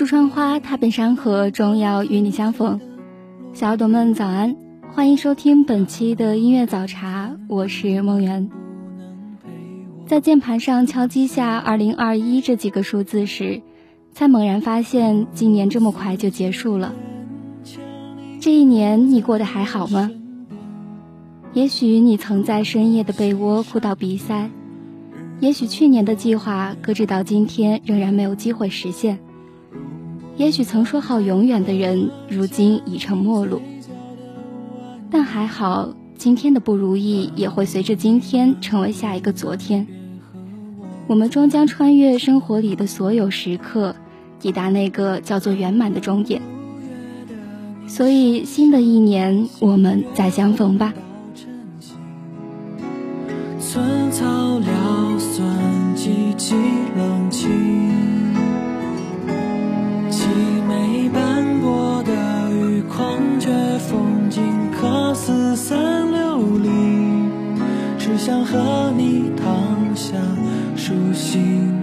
过处春花，踏遍山河，终要与你相逢。小耳朵们早安，欢迎收听本期的音乐早茶，我是梦圆。在键盘上敲击下“二零二一”这几个数字时，才猛然发现今年这么快就结束了。这一年你过得还好吗？也许你曾在深夜的被窝哭到鼻塞，也许去年的计划搁置到今天仍然没有机会实现。也许曾说好永远的人，如今已成陌路。但还好，今天的不如意也会随着今天成为下一个昨天。我们终将穿越生活里的所有时刻，抵达那个叫做圆满的终点。所以，新的一年，我们再相逢吧。寸草撩酸，寂寂冷清。四散流离，只想和你躺下数星星。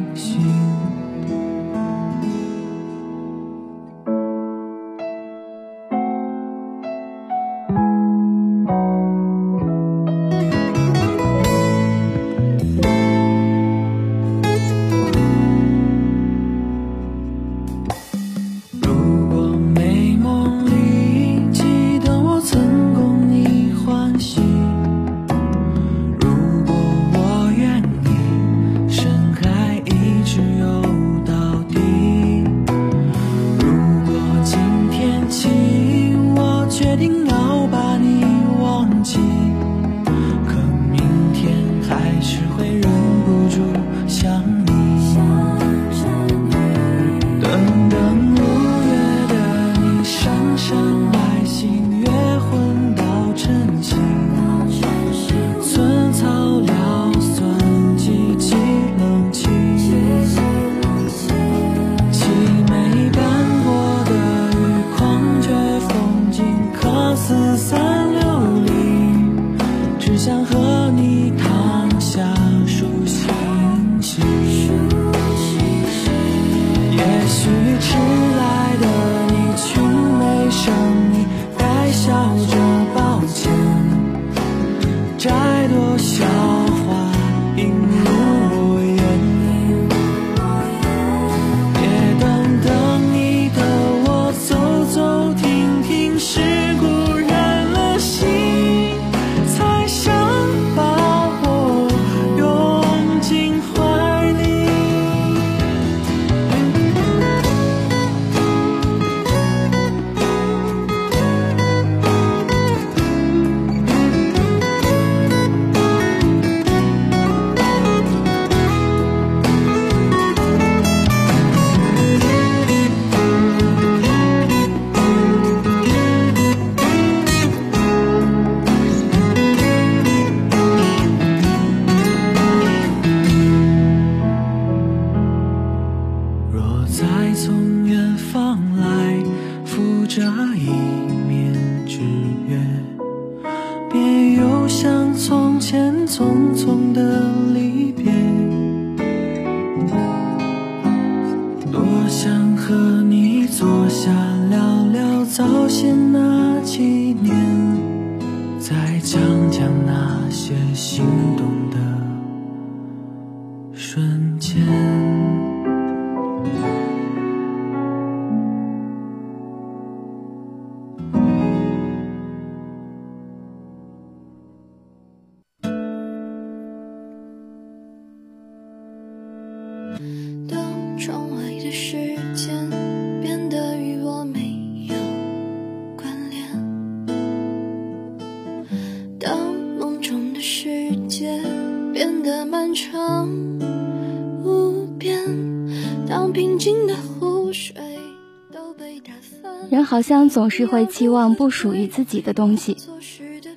好像总是会期望不属于自己的东西，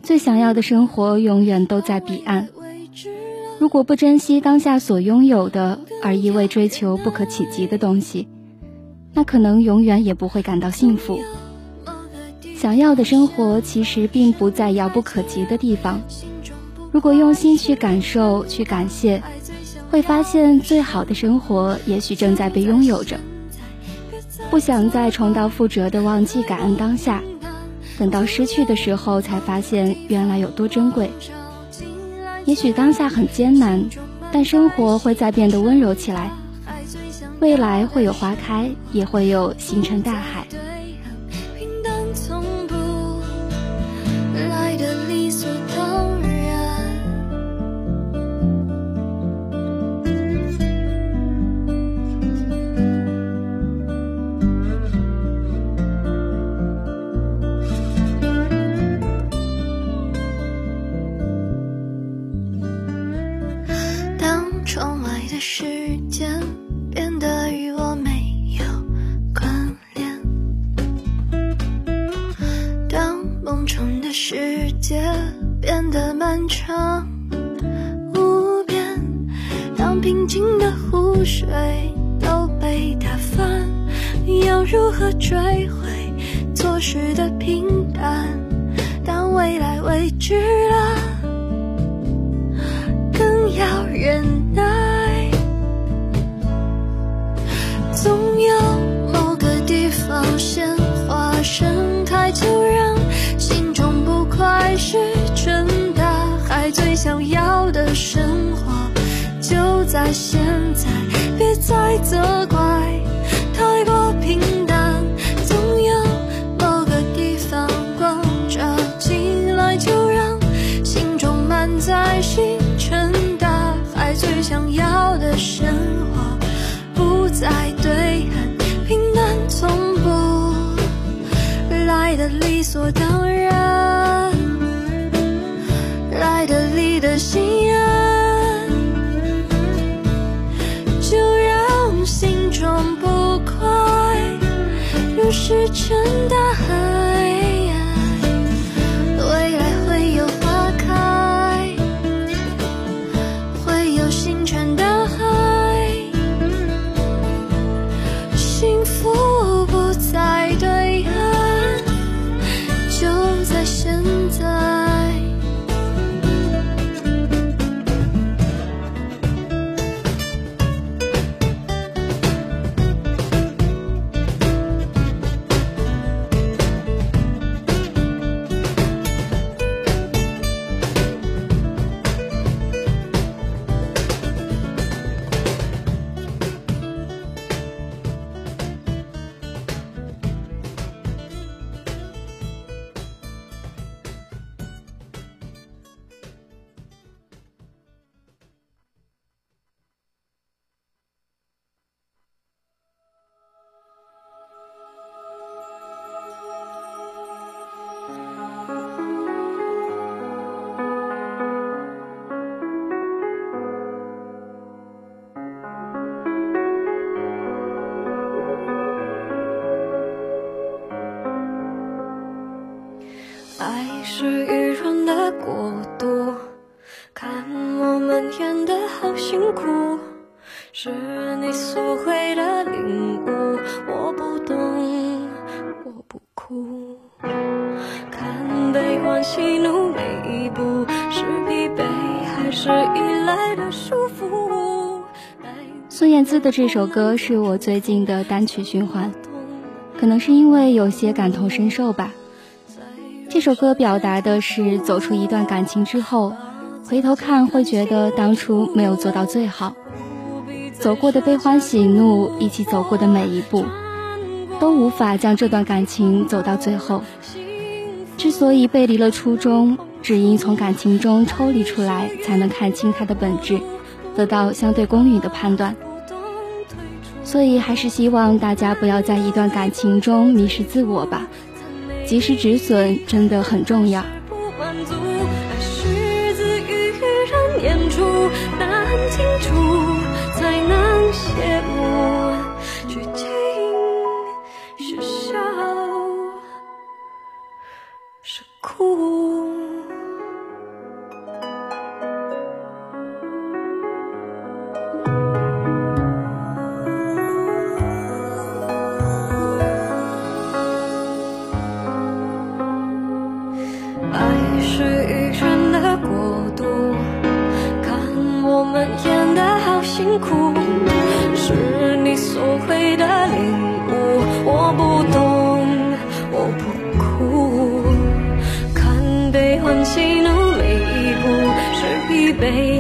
最想要的生活永远都在彼岸。如果不珍惜当下所拥有的，而一味追求不可企及的东西，那可能永远也不会感到幸福。想要的生活其实并不在遥不可及的地方。如果用心去感受、去感谢，会发现最好的生活也许正在被拥有着。不想再重蹈覆辙的忘记感恩当下，等到失去的时候才发现原来有多珍贵。也许当下很艰难，但生活会再变得温柔起来。未来会有花开，也会有星辰大海。平静的湖水都被打翻，要如何追回错失的平淡，当未来未知了，更要忍耐。总有某个地方鲜花盛开，就让心中不快石沉大海。最想要的生活就在现在别再责怪太过平淡总有某个地方光着进来就让心中满载星辰大海最想要的生活。不再对岸平淡从不来的理所当然。来的理的心石沉大海。是愚人的国度，看我们演得好辛苦，是你所谓的领悟，我不懂，我不哭。看悲欢喜怒每一步，是疲惫还还是依赖的束缚。孙燕姿的这首歌是我最近的单曲循环，可能是因为有些感同身受吧。这首歌表达的是走出一段感情之后，回头看会觉得当初没有做到最好，走过的悲欢喜怒，一起走过的每一步，都无法将这段感情走到最后。之所以背离了初衷，只因从感情中抽离出来，才能看清它的本质，得到相对公允的判断。所以，还是希望大家不要在一段感情中迷失自我吧。及时止损真的很重要。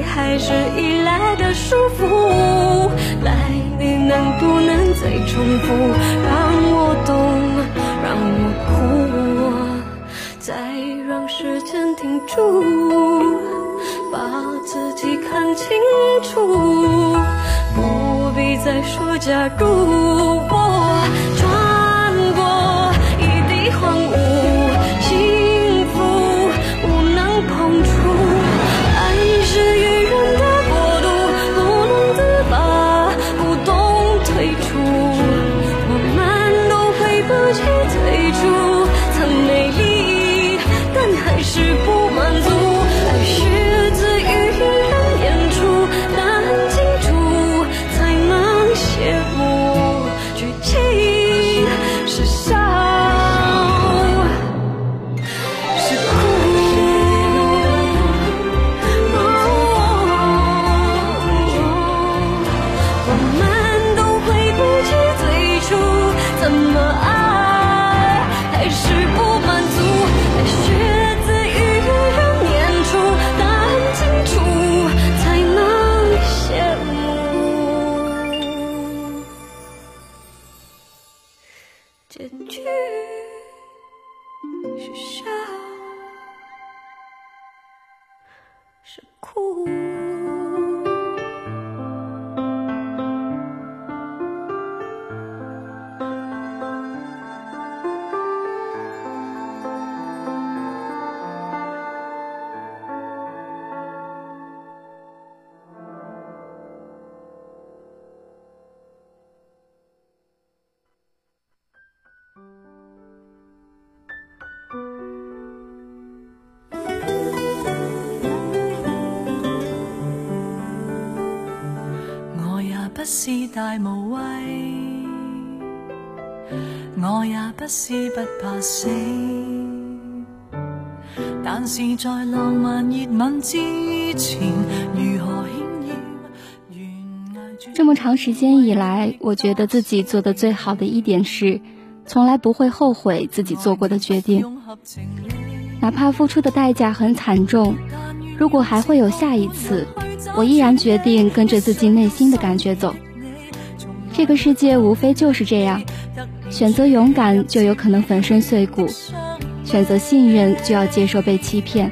还是依赖的束缚，来，你能不能再重复，让我懂，让我哭，再让时间停住，把自己看清楚，不必再说假如。是大无畏，我也不是不怕死，但是在浪漫热吻之前，如何牵要？这么长时间以来，我觉得自己做的最好的一点是，从来不会后悔自己做过的决定，哪怕付出的代价很惨重。如果还会有下一次。我依然决定跟着自己内心的感觉走。这个世界无非就是这样，选择勇敢就有可能粉身碎骨，选择信任就要接受被欺骗。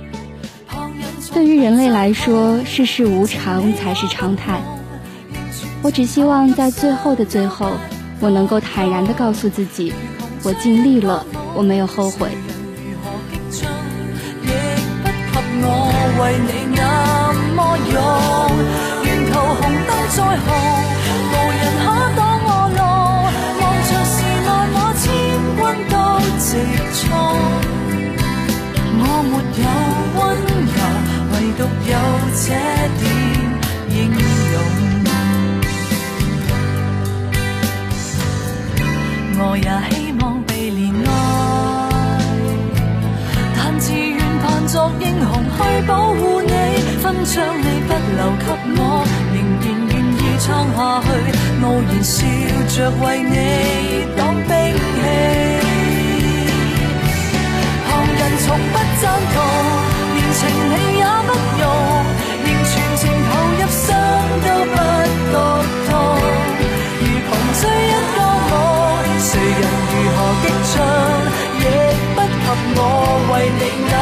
对于人类来说，世事无常才是常态。我只希望在最后的最后，我能够坦然地告诉自己，我尽力了，我没有后悔。沿途红灯在红，无人都直错我没有温柔唯独有这点英勇我也希望被怜爱但自愿扮作英雄去保护你分享你不留给我仍然愿意撑下去傲然笑着为你挡兵器赞同，连情理也不容，仍全情投入，伤都不觉痛。如穷追一个我，谁人如何激进，亦不及我为你那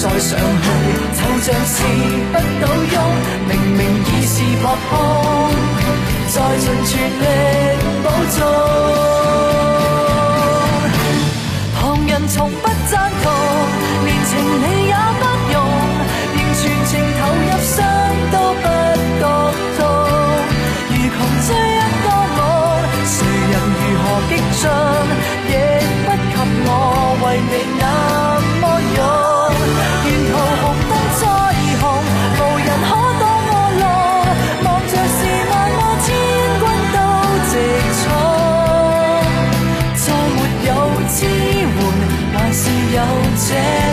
再上去，就像是不倒翁，明明已是扑空，再尽全力保重。旁人从不有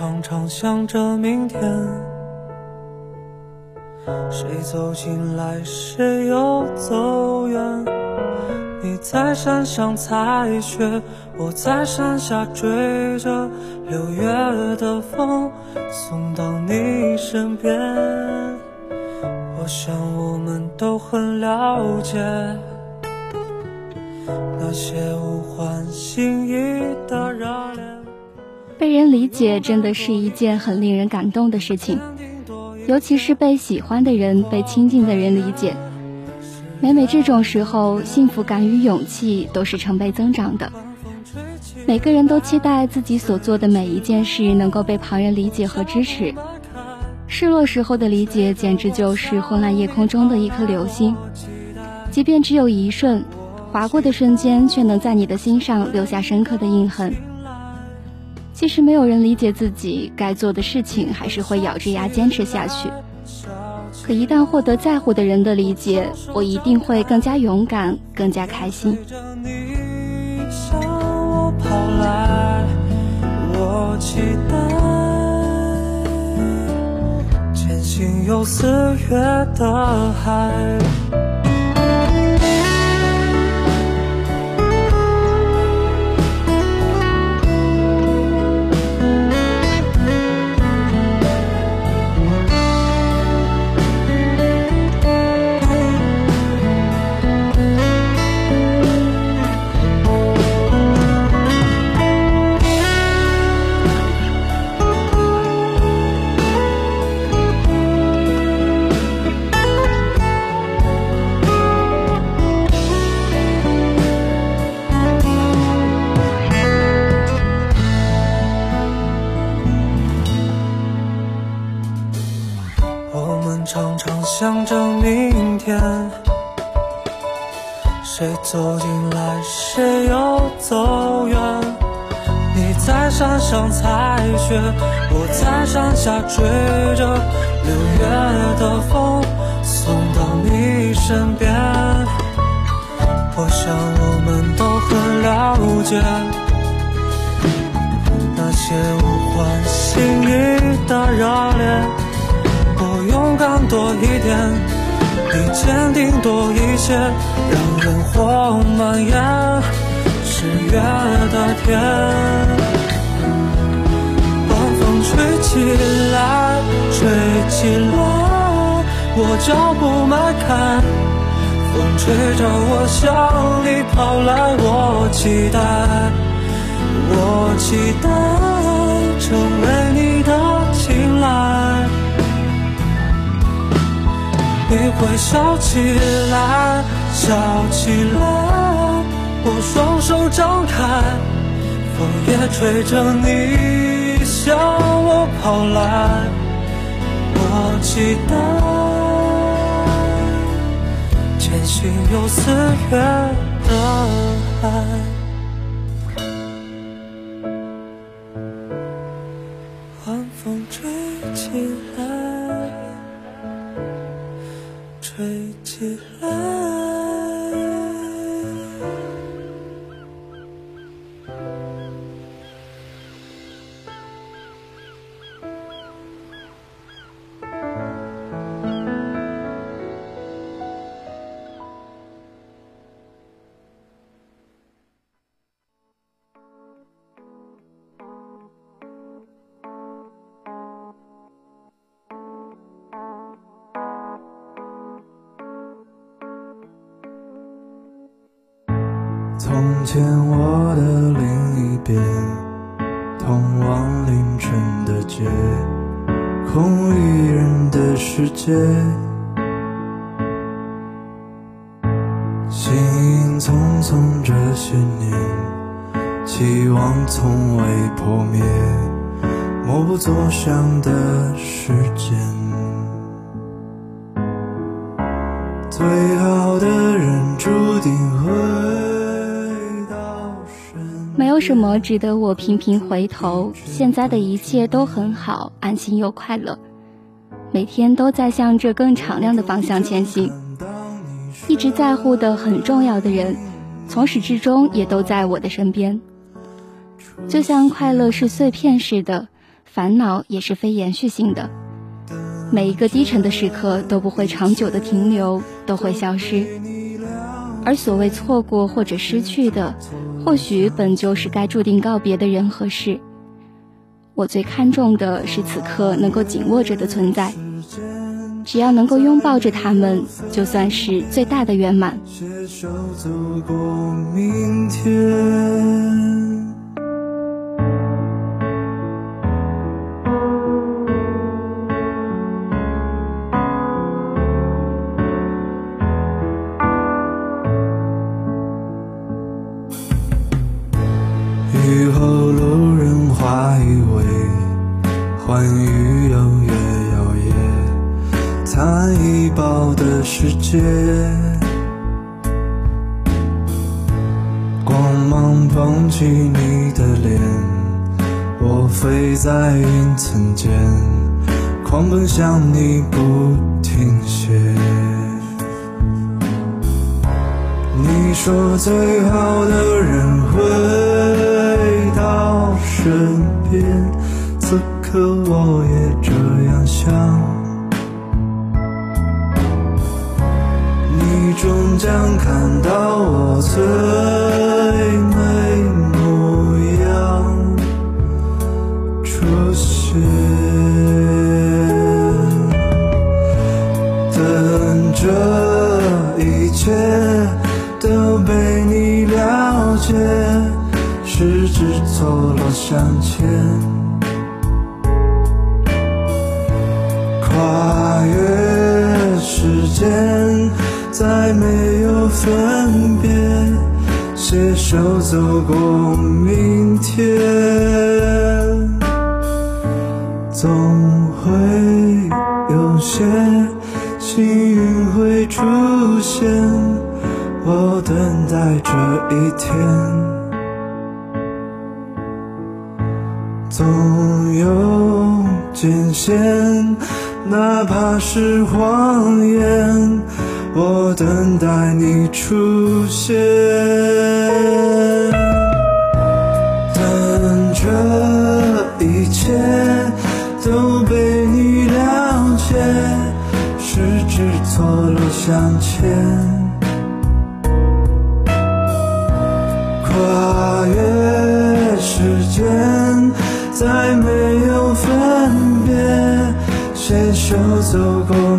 常常想着明天，谁走进来，谁又走远。你在山上采雪，我在山下追着六月的风，送到你身边。我想我们都很了解那些无关心意的热恋。被人理解真的是一件很令人感动的事情，尤其是被喜欢的人、被亲近的人理解。每每这种时候，幸福感与勇气都是成倍增长的。每个人都期待自己所做的每一件事能够被旁人理解和支持。失落时候的理解，简直就是昏暗夜空中的一颗流星，即便只有一瞬，划过的瞬间，却能在你的心上留下深刻的印痕。即使没有人理解自己该做的事情，还是会咬着牙坚持下去。可一旦获得在乎的人的理解，我一定会更加勇敢，更加开心。有四月的海。常常想着明天，谁走进来，谁又走远。你在山上采雪，我在山下追着六月的风，送到你身边。我想我们都很了解那些无关心意的热恋。我勇敢多一点，比坚定多一些，让人火蔓延。十月的天，晚风吹起来，吹起来，我脚步迈开，风吹着我向你跑来，我期待，我期待着会笑起来，笑起来，我双手张开，风也吹着你向我跑来，我期待前行有四月的海，从前我的另一边，通往凌晨的街，空无一人的世界。行影匆匆这些年，期望从未破灭，默不作响的时间。什么值得我频频回头。现在的一切都很好，安心又快乐，每天都在向着更敞亮的方向前行。一直在乎的很重要的人，从始至终也都在我的身边。就像快乐是碎片似的，烦恼也是非延续性的。每一个低沉的时刻都不会长久的停留，都会消失。而所谓错过或者失去的，或许本就是该注定告别的人和事。我最看重的是此刻能够紧握着的存在，只要能够拥抱着他们，就算是最大的圆满。携手走过明天。曳，残一抱的世界。光芒捧起你的脸，我飞在云层间，狂奔向你不停歇。你说最好的人会到身边，此刻我也这样想。终将看到我最美模样出现，等这一切都被你了解，十指错落相牵，跨越时间，再没有分别，携手走过明天，总会有些幸运会出现。我等待这一天，总有艰险，哪怕是谎言，我等待你出现。等这一切都被你了解，十指错落相牵。跨越时间，再没有分别，携手走过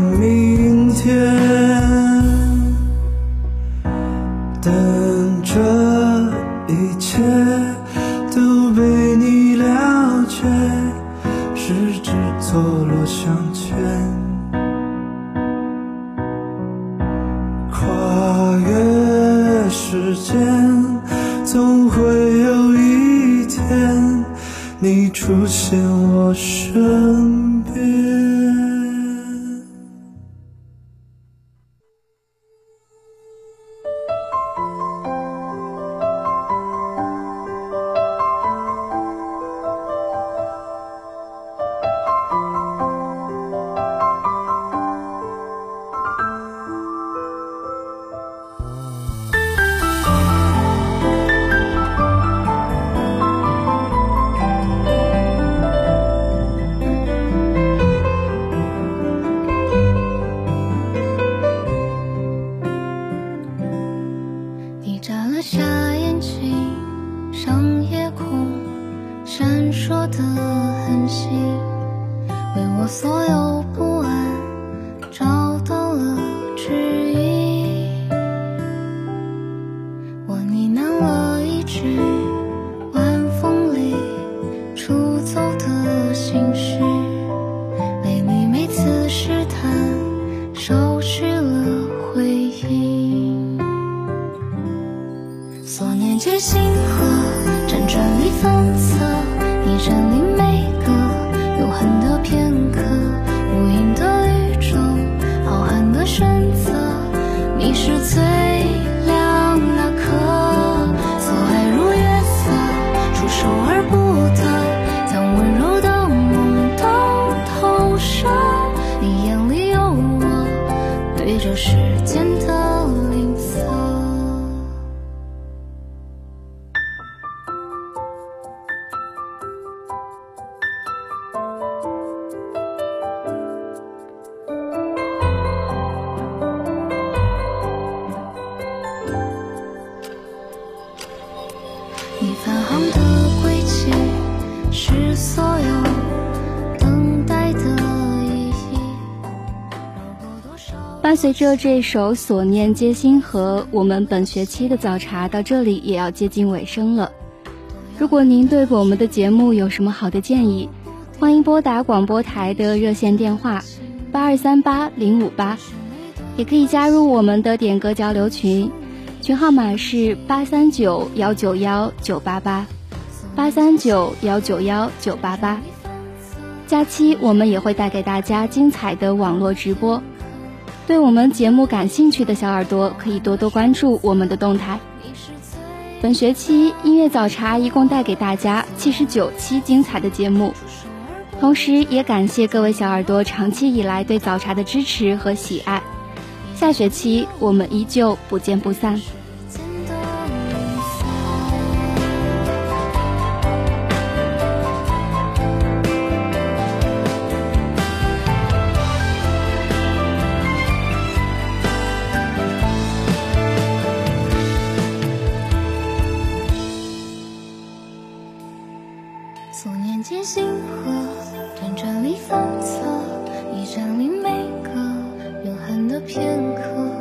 随着这首《所念皆星河》，我们本学期的早茶到这里也要接近尾声了。如果您对我们的节目有什么好的建议，欢迎拨打广播台的热线电话八二三八零五八，也可以加入我们的点歌交流群，群号码是八三九幺九幺九八八八三九幺九幺九八八。假期我们也会带给大家精彩的网络直播。对我们节目感兴趣的小耳朵，可以多多关注我们的动态。本学期音乐早茶一共带给大家七十九期精彩的节目，同时也感谢各位小耳朵长期以来对早茶的支持和喜爱。下学期我们依旧不见不散。啬，所念皆星河，辗转里反侧，你占领每个永恒的片刻。